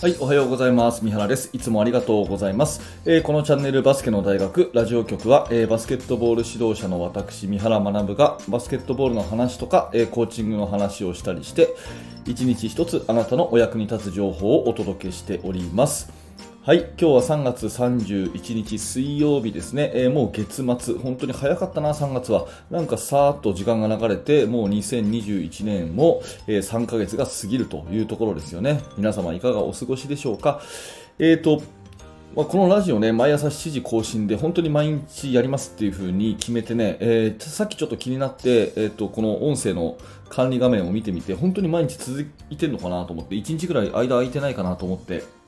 はい、おはようございます。三原です。いつもありがとうございます。えーこのチャンネルバスケの大学ラジオ局は、えーバスケットボール指導者の私、三原学がバスケットボールの話とか、えーコーチングの話をしたりして、一日一つあなたのお役に立つ情報をお届けしております。はい、今日は3月31日水曜日ですね、えーもう月末、本当に早かったな、3月は。なんかさーっと時間が流れて、もう2021年も、えー3ヶ月が過ぎるというところですよね。皆様いかがお過ごしでしょうか。えーと、まあ、このラジオね、毎朝7時更新で、本当に毎日やりますっていう風に決めてね、えーさっきちょっと気になって、えーと、この音声の管理画面を見てみて、本当に毎日続いてるのかなと思って、1日ぐらい間空いてないかなと思って、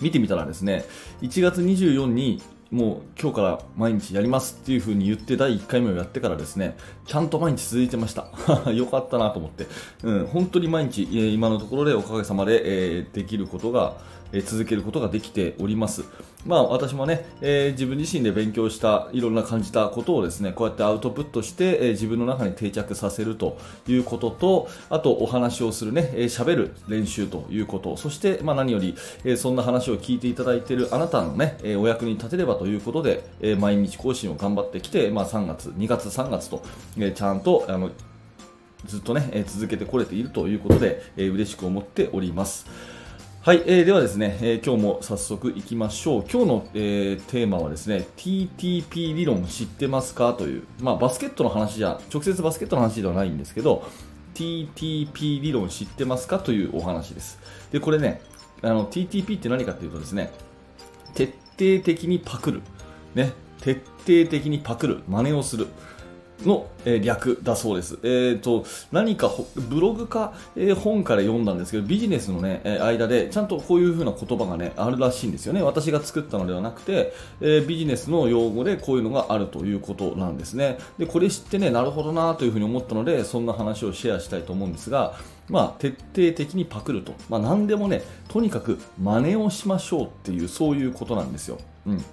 見てみたらですね、1月24にもう今日から毎日やりますっていう風に言って第1回目をやってからですね、ちゃんと毎日続いてました。よかったなと思って。うん、本当に毎日、え今のところでおかげさまで、えできることが、え続けることができております。まあ私もね、えー自分自身で勉強したいろんな感じたことをですね、こうやってアウトプットして、えー自分の中に定着させるということと、あとお話をするね、えーる練習ということ、そしてまあ何より、えーそんな話を聞いていただいているあなたのね、えお役に立てればということで、え毎日更新を頑張ってきて、まあ3月、2月、3月と、えちゃんとあのずっとね、続けてこれているということで、えー嬉しく思っております。はい、えーではですね、えー今日も早速いきましょう。今日の、えーテーマはですね、TTP 理論知ってますかという、まあバスケットの話じゃ、直接バスケットの話ではないんですけど、TTP 理論知ってますかというお話です。で、これね、あの TTP って何かというとですね、徹底的にパクる。ね、徹底的にパクる。真似をする。の、えー略だそうです。えー、と、何かブログか、えー本から読んだんですけど、ビジネスのね、え間で、ちゃんとこういう風な言葉がね、あるらしいんですよね。私が作ったのではなくて、えビジネスの用語でこういうのがあるということなんですね。で、これ知ってね、なるほどなという風に思ったので、そんな話をシェアしたいと思うんですが、まあ、徹底的にパクると。まあ、何でもね、とにかく真似をしましょうっていう、そういうことなんですよ。うん。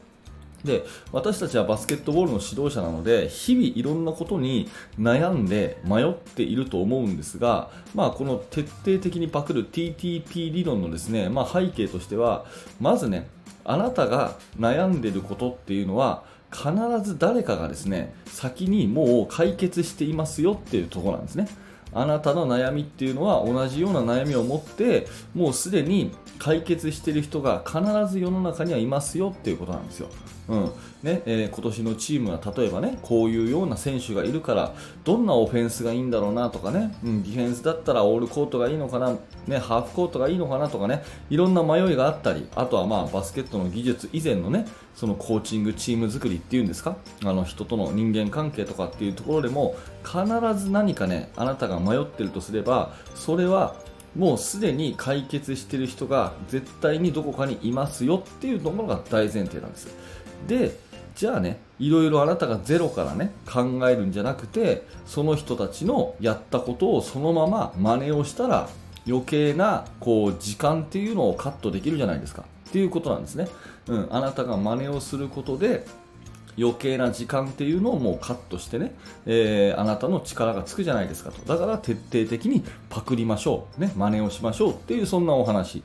で私たちはバスケットボールの指導者なので日々いろんなことに悩んで迷っていると思うんですが、まあ、この徹底的にパクる TTP 理論のですね、まあ、背景としてはまずねあなたが悩んでいることっていうのは必ず誰かがですね先にもう解決していますよっていうところなんですね。あなたの悩みっていうのは同じような悩みを持ってもうすでに解決してる人が必ず世の中にはいますよっていうことなんですよ。うんねえー今年のチームは例えばねこういうような選手がいるからどんなオフェンスがいいんだろうなとかね、うん、ディフェンスだったらオールコートがいいのかな、ね、ハーフコートがいいのかなとかねいろんな迷いがあったりあとはまあバスケットの技術以前のねそのコーチングチーム作りっていうんですか？あの人との人間関係とかっていうところでも必ず何かねあなたが迷ってるとすればそれはもうすでに解決してる人が絶対にどこかにいますよっていうところが大前提なんです。でじゃあねいろいろあなたがゼロからね考えるんじゃなくてその人たちのやったことをそのまま真似をしたら余計なこう時間っていうのをカットできるじゃないですか。っていうことなんですね、うん、あなたが真似をすることで余計な時間っていうのをもうカットしてね、えーあなたの力がつくじゃないですかと。だから徹底的にパクりましょう、ね、真似をしましょうっていうそんなお話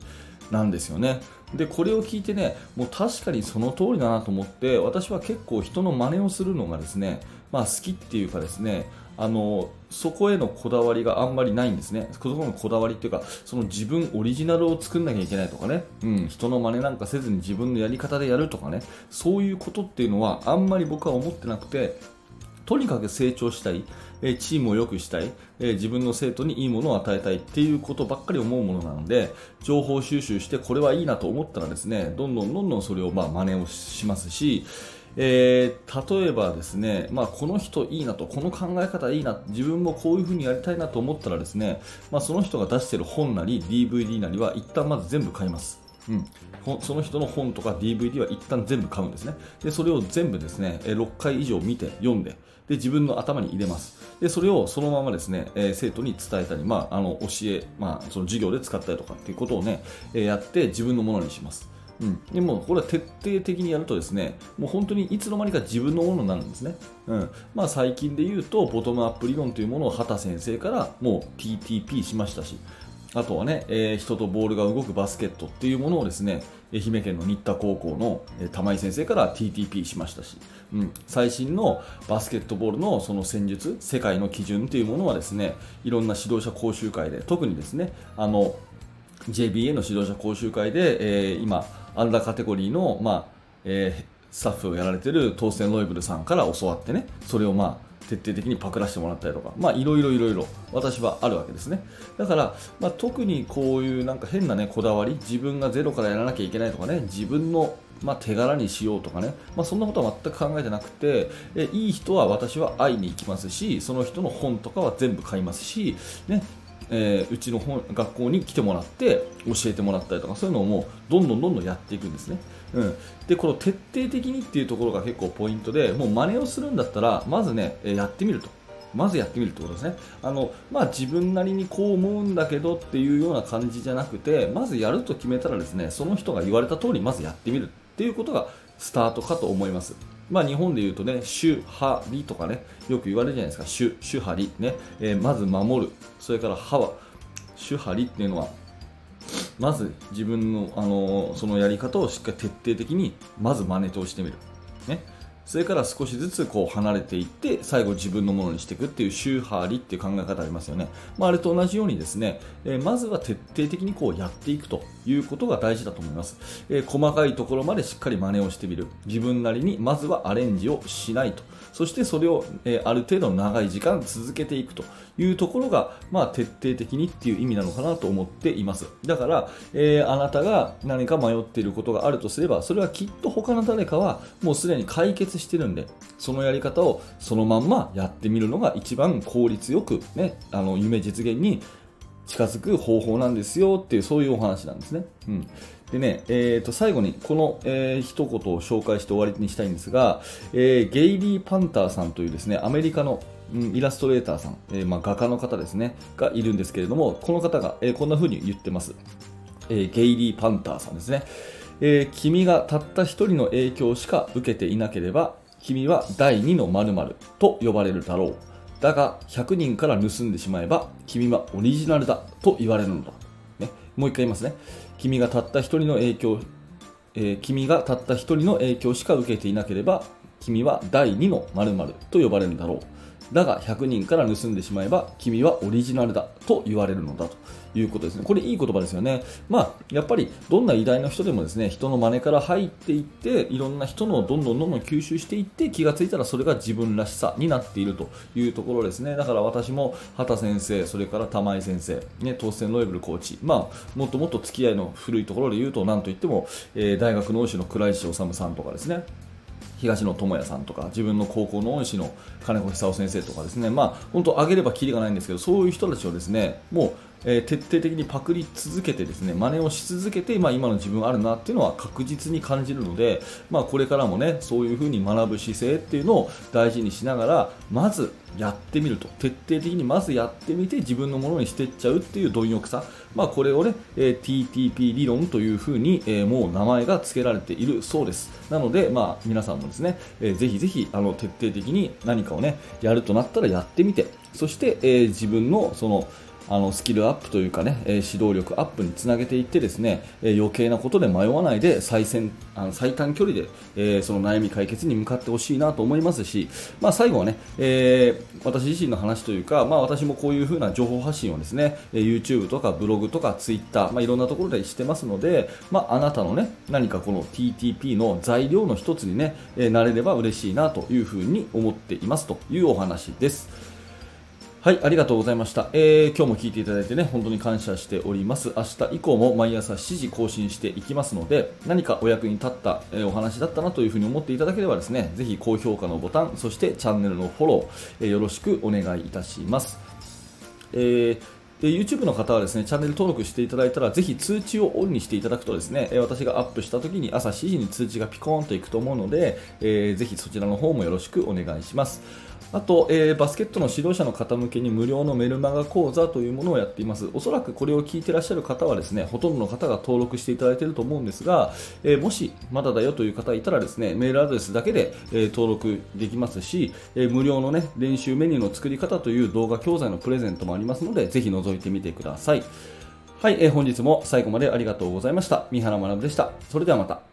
なんですよね。でこれを聞いてねもう確かにその通りだなと思って私は結構人の真似をするのがですね、まあ、好きっていうかですねあのそこへのこだわりがあんまりないんですね、そこのこだわりっていうか、その自分オリジナルを作んなきゃいけないとかね、うん、人の真似なんかせずに自分のやり方でやるとかね、そういうことっていうのはあんまり僕は思ってなくて、とにかく成長したい、えチームを良くしたい、え自分の生徒にいいものを与えたいっていうことばっかり思うものなので、情報収集してこれはいいなと思ったらですね、どんどんどんどんそれをまあ真似をしますし、えー例えばですね、まあ、この人いいなと、この考え方いいな、自分もこういう風にやりたいなと思ったらですね、まあ、その人が出している本なり DVD なりは一旦まず全部買います。うん、その人の本とか DVD は一旦全部買うんですね。で、それを全部ですね、6回以上見て、読んで、で、自分の頭に入れます。で、それをそのままですね、え生徒に伝えたり、まあ、あの、教え、まあ、その授業で使ったりとかっていうことをね、えやって自分のものにします。うん、でもこれは徹底的にやるとですねもう本当にいつの間にか自分のものになるんですね、うん。まあ、最近で言うとボトムアップ理論というものを畑先生からもう TTP しましたし。あとはね、えー、人とボールが動くバスケットっていうものをですね、愛媛県の新田高校の、えー、玉井先生から TTP しましたし、うん、最新のバスケットボールのその戦術、世界の基準っていうものはですね、いろんな指導者講習会で、特にですね、あの、JBA の指導者講習会で、えー、今、アンダーカテゴリーの、まあえー、スタッフをやられているトーステン・ロイブルさんから教わってね、それをまあ、徹底的にパクらせてもらったりとか、まあ、いろいろいろいろ私はあるわけですね。だから、まあ、特にこういうなんか変なね、こだわり、自分がゼロからやらなきゃいけないとかね、自分のまあ、手柄にしようとかね、まあ、そんなことは全く考えてなくてえいい人は私は会いに行きますしその人の本とかは全部買いますし、ね、えー、うちの本学校に来てもらって教えてもらったりとかそういうのをもうどんどんどんどんやっていくんですね、うん、でこの徹底的にっていうところが結構ポイントでもう真似をするんだったらまずねやってみると。まずやってみるってことですね。あの、まあ、自分なりにこう思うんだけどっていうような感じじゃなくてまずやると決めたらですねその人が言われた通りまずやってみるっていうことがスタートかと思います。まあ、日本で言うとね、主、派、理とかね、よく言われるじゃないですか、主、主、派、理、ね、えー、まず守る、それから派は、主、派、理っていうのは、まず自分の、あのー、そのやり方をしっかり徹底的に、まず真似としてみる。ね、それから少しずつこう離れていって最後自分のものにしていくっていう宗派理っていう考え方ありますよね、まあ、あれと同じようにですね、えー、まずは徹底的にこうやっていくということが大事だと思います、えー、細かいところまでしっかり真似をしてみる。自分なりにまずはアレンジをしないと。そしてそれを、えー、ある程度長い時間続けていくというところが、まあ、徹底的にっていう意味なのかなと思っています。だから、えあなたが何か迷っていることがあるとすればそれはきっと他の誰かはもうすでに解決してるんで、そのやり方をそのまんまやってみるのが一番効率よく、ね、あの夢実現に近づく方法なんですよっていうそういうお話なんですね。うん、でね、えー、と最後にこの、えー、一言を紹介して終わりにしたいんですが、えー、ゲイリー・パンターさんというですねアメリカのイラストレーターさん、えー、まあ、画家の方ですねがいるんですけれどもこの方が、え、こんな風に言ってます、え、ゲイリー・パンターさんですね、え君がたった一人の影響しか受けていなければ君は第2の〇〇と呼ばれるだろう。だが、100人から盗んでしまえば、君はオリジナルだと言われるのだ。ね、もう一回言いますね。君がたった一人の影響、えー、君がたった一人の影響しか受けていなければ、君は第2の〇〇と呼ばれるだろう。だが、100人から盗んでしまえば、君はオリジナルだと言われるのだと。いうことですね。これいい言葉ですよね。まあ、やっぱりどんな偉大な人でもですね、人の真似から入っていって、いろんな人のどんどんどんどん吸収していって、気がついたらそれが自分らしさになっているというところですね。だから私も畑先生、それから玉井先生、ね、当選ロイブルコーチ、まあ、もっともっと付き合いの古いところで言うと、なんといっても、えー、大学の恩師の倉石治さんとかですね、東野智也さんとか自分の高校の恩師の金子久夫先生とかですね。まあ本当挙げればきりがないんですけどそういう人たちをですねもうえー、徹底的にパクり続けてですね真似をし続けて、まあ、今の自分あるなっていうのは確実に感じるので、まあ、これからもねそういうふうに学ぶ姿勢っていうのを大事にしながらまずやってみると。徹底的にまずやってみて自分のものにしていっちゃうっていう貪欲さ、まあ、これをね、えー、TTP 理論というふうに、えー、もう名前が付けられているそうです。なので、まあ、皆さんもですね、えー、ぜひぜひあの徹底的に何かをねやるとなったらやってみて。そして、えー、自分のそのあのスキルアップというかね、指導力アップにつなげていってですね、余計なことで迷わないで最先あの最短距離で、その悩み解決に向かってほしいなと思いますし、まあ、最後はね、え私自身の話というか、まあ、私もこういう風な情報発信をですね、え YouTube とかブログとか Twitter、まあ、いろんなところでしてますので、まあ、あなたのね何かこの TTP の材料の一つにね、えなれれば嬉しいなというふうに思っていますというお話です。はい、ありがとうございました。えー、今日も聞いていただいてね、本当に感謝しております。明日以降も毎朝7時更新していきますので、何かお役に立った、えー、お話だったなというふうに思っていただければですね、ぜひ高評価のボタン、そしてチャンネルのフォロー、えー、よろしくお願いいたします。えーで YouTube の方はですねチャンネル登録していただいたらぜひ通知をオンにしていただくとですね私がアップした時に朝7時に通知がピコーンといくと思うので、えー、ぜひそちらの方もよろしくお願いします。あと、えー、バスケットの指導者の方向けに無料のメルマガ講座というものをやっています。おそらくこれを聞いてらっしゃる方はですね、ほとんどの方が登録していただいていると思うんですが、えー、もしまだだよという方いたらですね、メールアドレスだけで、えー、登録できますし、え無料のね、練習メニューの作り方という動画教材のプレゼントもありますので、ぜひ覗いてみてください。はい、えー本日も最後までありがとうございました。三原学でした。それではまた。